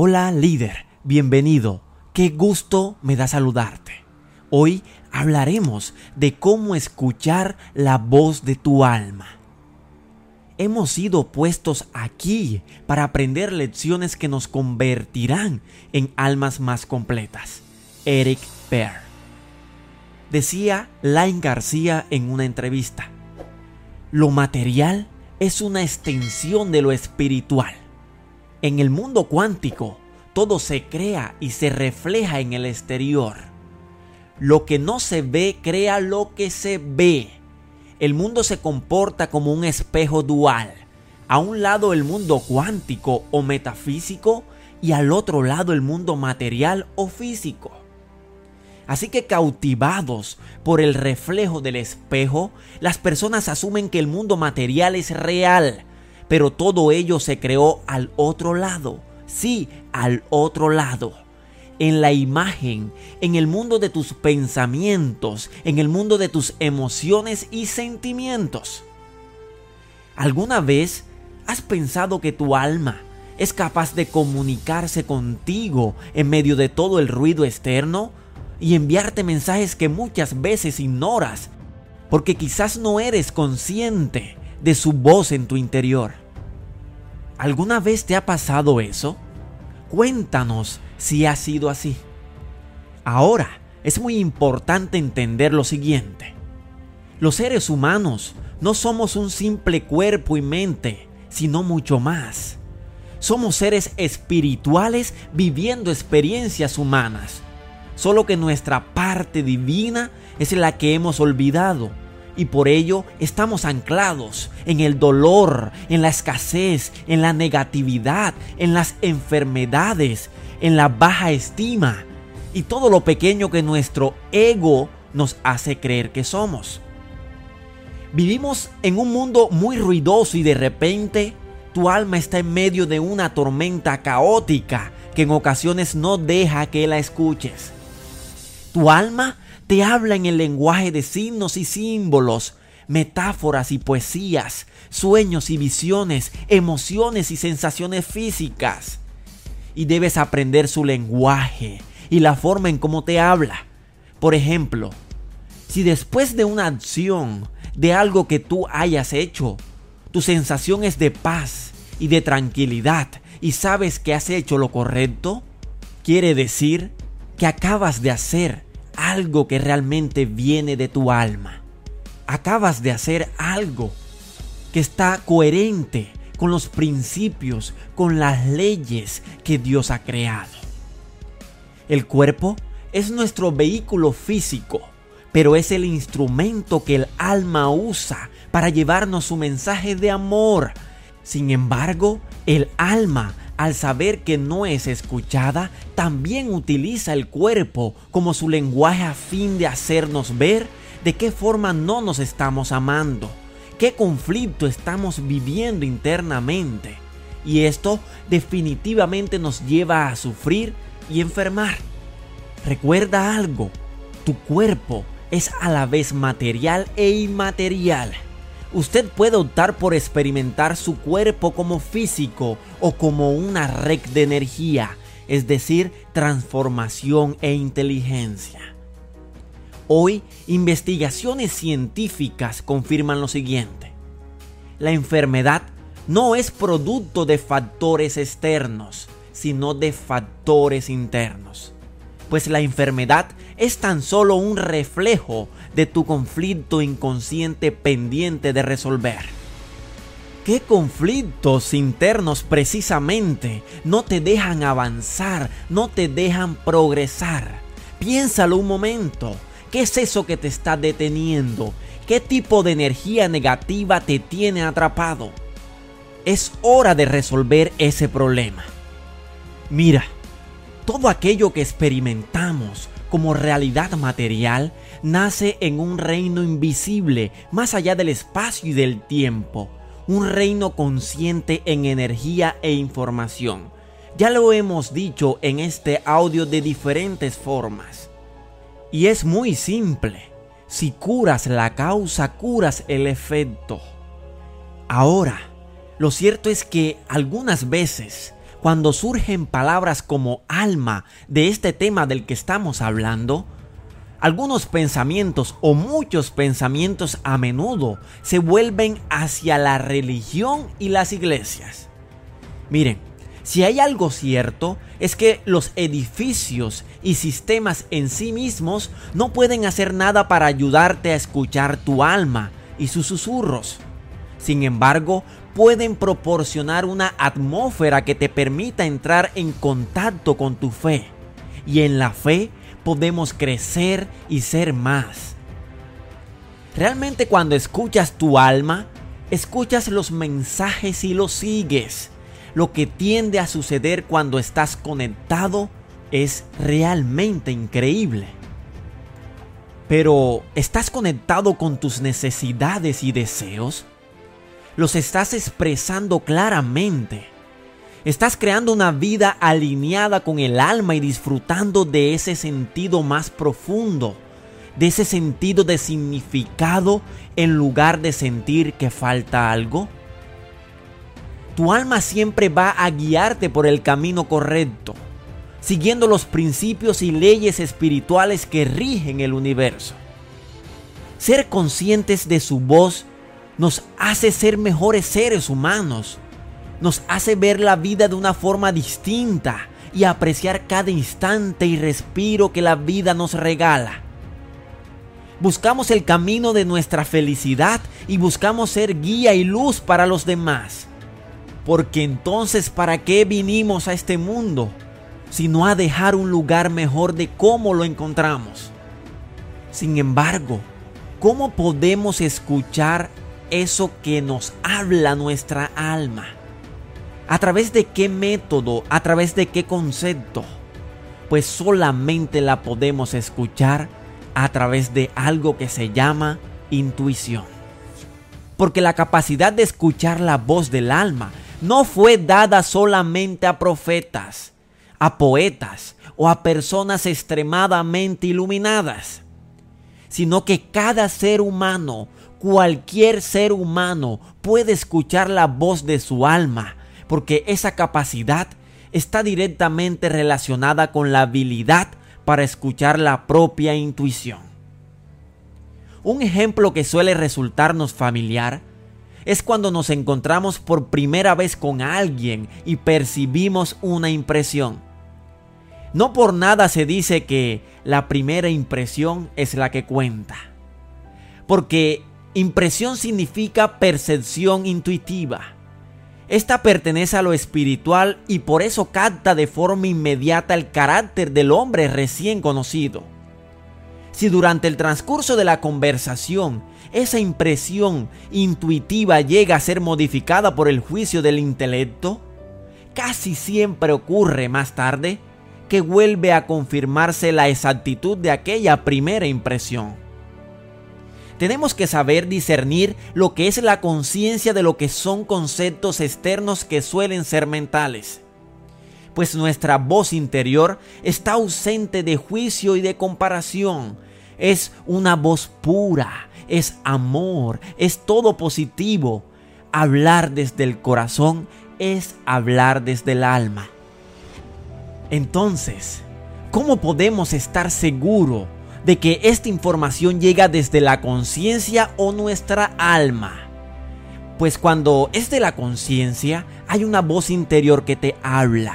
Hola líder, bienvenido. Qué gusto me da saludarte. Hoy hablaremos de cómo escuchar la voz de tu alma. Hemos sido puestos aquí para aprender lecciones que nos convertirán en almas más completas. Eric Pear. Decía Lain García en una entrevista, lo material es una extensión de lo espiritual. En el mundo cuántico, todo se crea y se refleja en el exterior. Lo que no se ve crea lo que se ve. El mundo se comporta como un espejo dual. A un lado el mundo cuántico o metafísico y al otro lado el mundo material o físico. Así que cautivados por el reflejo del espejo, las personas asumen que el mundo material es real pero todo ello se creó al otro lado. Sí, al otro lado. En la imagen, en el mundo de tus pensamientos, en el mundo de tus emociones y sentimientos. ¿Alguna vez has pensado que tu alma es capaz de comunicarse contigo en medio de todo el ruido externo y enviarte mensajes que muchas veces ignoras porque quizás no eres consciente de su voz en tu interior. ¿Alguna vez te ha pasado eso? Cuéntanos si ha sido así. Ahora, es muy importante entender lo siguiente. Los seres humanos no somos un simple cuerpo y mente, sino mucho más. Somos seres espirituales viviendo experiencias humanas, solo que nuestra parte divina es la que hemos olvidado y por ello estamos anclados en el dolor, en la escasez, en la negatividad, en las enfermedades, en la baja estima y todo lo pequeño que nuestro ego nos hace creer que somos. Vivimos en un mundo muy ruidoso y de repente tu alma está en medio de una tormenta caótica que en ocasiones no deja que la escuches. Tu alma te habla en el lenguaje de signos y símbolos, metáforas y poesías, sueños y visiones, emociones y sensaciones físicas. Y debes aprender su lenguaje y la forma en cómo te habla. Por ejemplo, si después de una acción, de algo que tú hayas hecho, tu sensación es de paz y de tranquilidad y sabes que has hecho lo correcto, quiere decir que acabas de hacer algo que realmente viene de tu alma. Acabas de hacer algo que está coherente con los principios, con las leyes que Dios ha creado. El cuerpo es nuestro vehículo físico, pero es el instrumento que el alma usa para llevarnos su mensaje de amor. Sin embargo, el alma al saber que no es escuchada, también utiliza el cuerpo como su lenguaje a fin de hacernos ver de qué forma no nos estamos amando, qué conflicto estamos viviendo internamente. Y esto definitivamente nos lleva a sufrir y enfermar. Recuerda algo, tu cuerpo es a la vez material e inmaterial. Usted puede optar por experimentar su cuerpo como físico o como una red de energía, es decir, transformación e inteligencia. Hoy, investigaciones científicas confirman lo siguiente. La enfermedad no es producto de factores externos, sino de factores internos. Pues la enfermedad es tan solo un reflejo de tu conflicto inconsciente pendiente de resolver. ¿Qué conflictos internos precisamente no te dejan avanzar, no te dejan progresar? Piénsalo un momento. ¿Qué es eso que te está deteniendo? ¿Qué tipo de energía negativa te tiene atrapado? Es hora de resolver ese problema. Mira, todo aquello que experimentamos como realidad material nace en un reino invisible, más allá del espacio y del tiempo, un reino consciente en energía e información. Ya lo hemos dicho en este audio de diferentes formas. Y es muy simple. Si curas la causa, curas el efecto. Ahora, lo cierto es que algunas veces cuando surgen palabras como alma de este tema del que estamos hablando, algunos pensamientos o muchos pensamientos a menudo se vuelven hacia la religión y las iglesias. Miren, si hay algo cierto es que los edificios y sistemas en sí mismos no pueden hacer nada para ayudarte a escuchar tu alma y sus susurros. Sin embargo, pueden proporcionar una atmósfera que te permita entrar en contacto con tu fe. Y en la fe podemos crecer y ser más. Realmente cuando escuchas tu alma, escuchas los mensajes y los sigues. Lo que tiende a suceder cuando estás conectado es realmente increíble. Pero, ¿estás conectado con tus necesidades y deseos? ¿Los estás expresando claramente? Estás creando una vida alineada con el alma y disfrutando de ese sentido más profundo, de ese sentido de significado en lugar de sentir que falta algo. Tu alma siempre va a guiarte por el camino correcto, siguiendo los principios y leyes espirituales que rigen el universo. Ser conscientes de su voz nos hace ser mejores seres humanos nos hace ver la vida de una forma distinta y apreciar cada instante y respiro que la vida nos regala. Buscamos el camino de nuestra felicidad y buscamos ser guía y luz para los demás. Porque entonces, ¿para qué vinimos a este mundo? Sino a dejar un lugar mejor de cómo lo encontramos. Sin embargo, ¿cómo podemos escuchar eso que nos habla nuestra alma? ¿A través de qué método? ¿A través de qué concepto? Pues solamente la podemos escuchar a través de algo que se llama intuición. Porque la capacidad de escuchar la voz del alma no fue dada solamente a profetas, a poetas o a personas extremadamente iluminadas, sino que cada ser humano, cualquier ser humano puede escuchar la voz de su alma porque esa capacidad está directamente relacionada con la habilidad para escuchar la propia intuición. Un ejemplo que suele resultarnos familiar es cuando nos encontramos por primera vez con alguien y percibimos una impresión. No por nada se dice que la primera impresión es la que cuenta. Porque impresión significa percepción intuitiva esta pertenece a lo espiritual y por eso capta de forma inmediata el carácter del hombre recién conocido. Si durante el transcurso de la conversación esa impresión intuitiva llega a ser modificada por el juicio del intelecto, casi siempre ocurre más tarde que vuelve a confirmarse la exactitud de aquella primera impresión tenemos que saber discernir lo que es la conciencia de lo que son conceptos externos que suelen ser mentales. Pues nuestra voz interior está ausente de juicio y de comparación. Es una voz pura, es amor, es todo positivo. Hablar desde el corazón es hablar desde el alma. Entonces, ¿cómo podemos estar seguros de que esta información llega desde la conciencia o nuestra alma. Pues cuando es de la conciencia, hay una voz interior que te habla.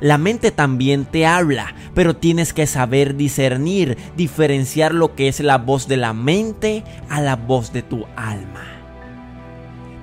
La mente también te habla, pero tienes que saber discernir, diferenciar lo que es la voz de la mente a la voz de tu alma.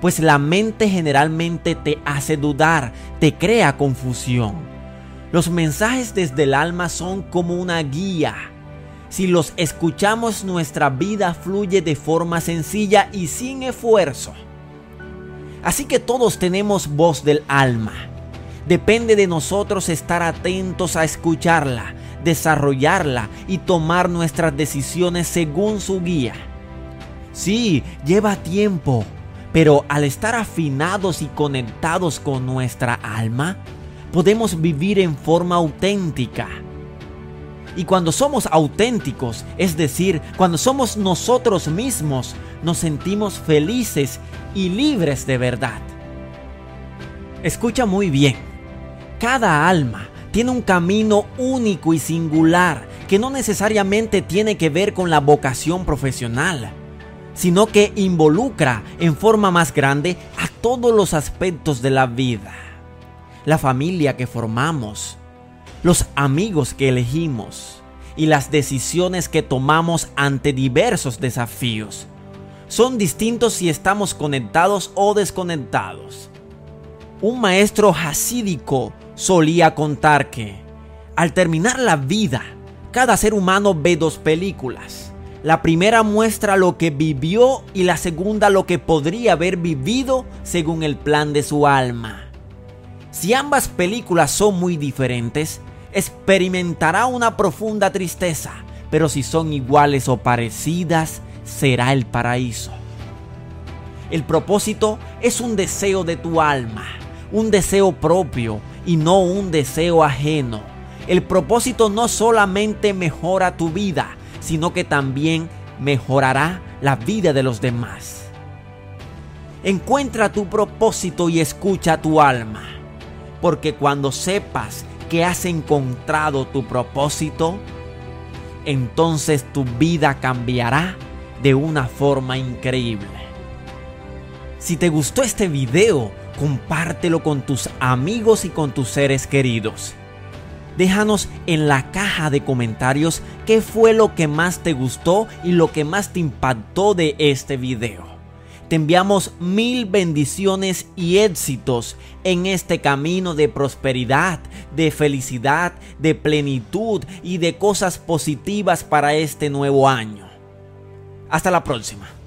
Pues la mente generalmente te hace dudar, te crea confusión. Los mensajes desde el alma son como una guía, si los escuchamos nuestra vida fluye de forma sencilla y sin esfuerzo. Así que todos tenemos voz del alma. Depende de nosotros estar atentos a escucharla, desarrollarla y tomar nuestras decisiones según su guía. Sí, lleva tiempo, pero al estar afinados y conectados con nuestra alma, podemos vivir en forma auténtica y cuando somos auténticos, es decir, cuando somos nosotros mismos, nos sentimos felices y libres de verdad. Escucha muy bien. Cada alma tiene un camino único y singular que no necesariamente tiene que ver con la vocación profesional, sino que involucra en forma más grande a todos los aspectos de la vida. La familia que formamos, los amigos que elegimos y las decisiones que tomamos ante diversos desafíos son distintos si estamos conectados o desconectados. Un maestro hasídico solía contar que, al terminar la vida, cada ser humano ve dos películas. La primera muestra lo que vivió y la segunda lo que podría haber vivido según el plan de su alma. Si ambas películas son muy diferentes, experimentará una profunda tristeza, pero si son iguales o parecidas, será el paraíso. El propósito es un deseo de tu alma, un deseo propio y no un deseo ajeno. El propósito no solamente mejora tu vida, sino que también mejorará la vida de los demás. Encuentra tu propósito y escucha tu alma, porque cuando sepas que has encontrado tu propósito, entonces tu vida cambiará de una forma increíble. Si te gustó este video, compártelo con tus amigos y con tus seres queridos. Déjanos en la caja de comentarios qué fue lo que más te gustó y lo que más te impactó de este video. Te enviamos mil bendiciones y éxitos en este camino de prosperidad, de felicidad, de plenitud y de cosas positivas para este nuevo año. Hasta la próxima.